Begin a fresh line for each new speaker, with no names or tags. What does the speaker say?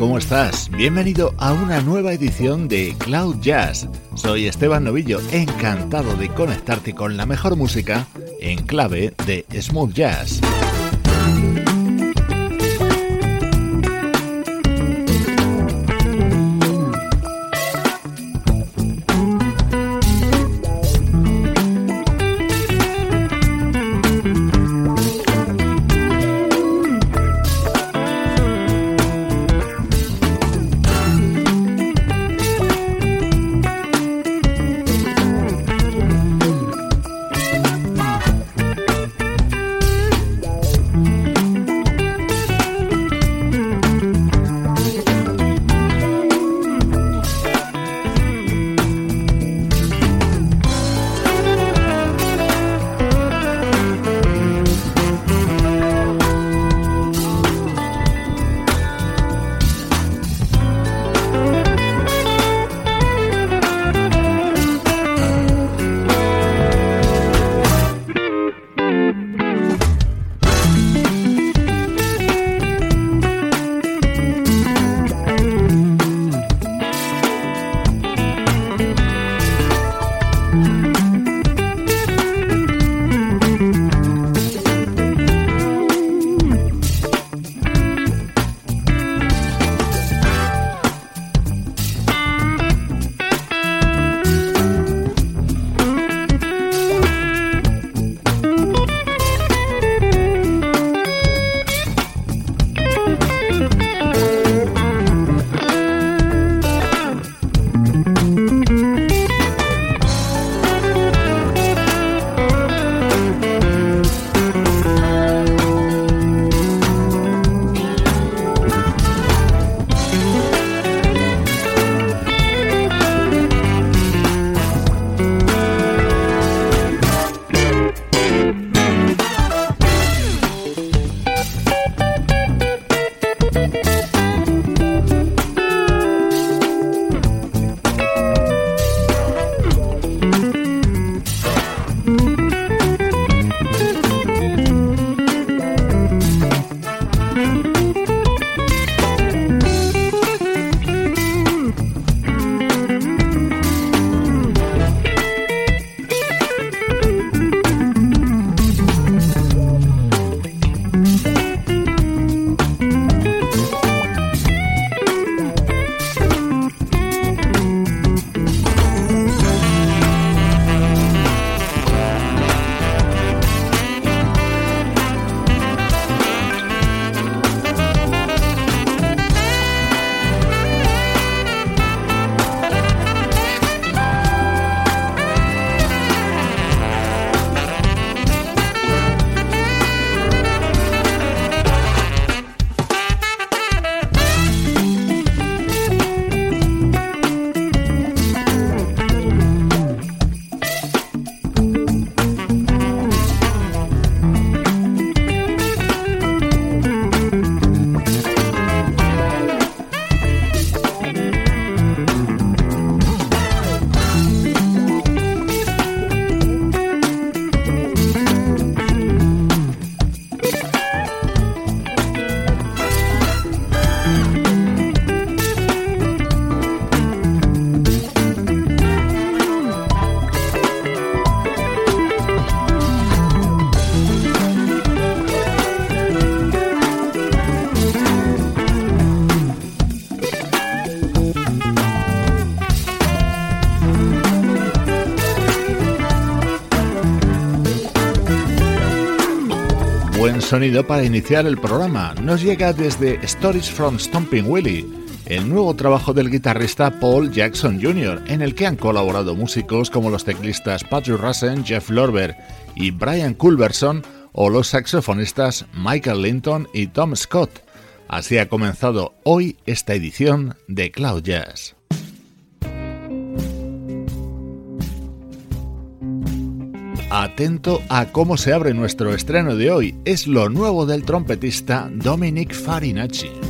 ¿Cómo estás? Bienvenido a una nueva edición de Cloud Jazz. Soy Esteban Novillo, encantado de conectarte con la mejor música en clave de smooth jazz. Mm-hmm. Sonido para iniciar el programa. Nos llega desde Stories from Stomping Willie, el nuevo trabajo del guitarrista Paul Jackson Jr., en el que han colaborado músicos como los teclistas Patrick Russen, Jeff Lorber y Brian Culberson, o los saxofonistas Michael Linton y Tom Scott. Así ha comenzado hoy esta edición de Cloud Jazz. Atento a cómo se abre nuestro estreno de hoy. Es lo nuevo del trompetista Dominic Farinacci.